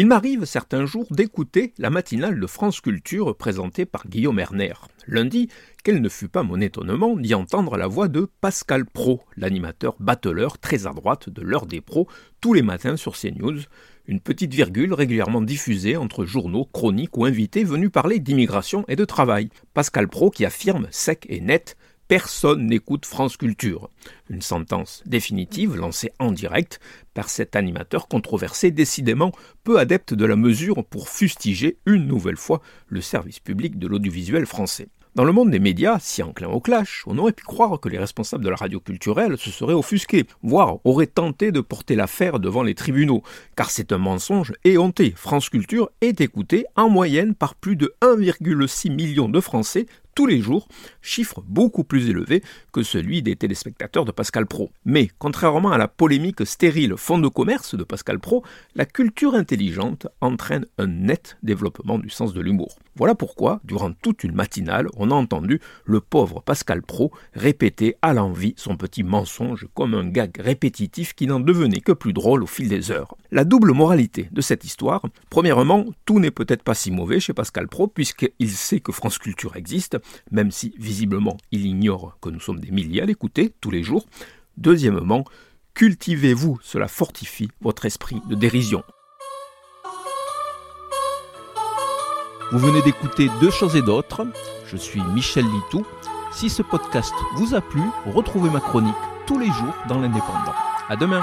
Il m'arrive certains jours d'écouter la matinale de France Culture présentée par Guillaume Erner. Lundi, quel ne fut pas mon étonnement d'y entendre la voix de Pascal Pro, l'animateur battleur très à de l'heure des pros, tous les matins sur CNews, une petite virgule régulièrement diffusée entre journaux, chroniques ou invités venus parler d'immigration et de travail. Pascal Pro qui affirme sec et net Personne n'écoute France Culture. Une sentence définitive lancée en direct par cet animateur controversé décidément peu adepte de la mesure pour fustiger une nouvelle fois le service public de l'audiovisuel français. Dans le monde des médias, si enclin au clash, on aurait pu croire que les responsables de la radio culturelle se seraient offusqués, voire auraient tenté de porter l'affaire devant les tribunaux, car c'est un mensonge éhonté. France Culture est écoutée en moyenne par plus de 1,6 million de Français tous les jours, chiffre beaucoup plus élevé que celui des téléspectateurs de Pascal Pro. Mais, contrairement à la polémique stérile fond de commerce de Pascal Pro, la culture intelligente entraîne un net développement du sens de l'humour. Voilà pourquoi, durant toute une matinale, on a entendu le pauvre Pascal Pro répéter à l'envi son petit mensonge comme un gag répétitif qui n'en devenait que plus drôle au fil des heures. La double moralité de cette histoire, premièrement, tout n'est peut-être pas si mauvais chez Pascal Pro puisqu'il sait que France Culture existe, même si visiblement il ignore que nous sommes des milliers à l'écouter tous les jours. Deuxièmement, cultivez-vous, cela fortifie votre esprit de dérision. Vous venez d'écouter Deux choses et d'autres. Je suis Michel Litou. Si ce podcast vous a plu, retrouvez ma chronique tous les jours dans l'Indépendant. À demain!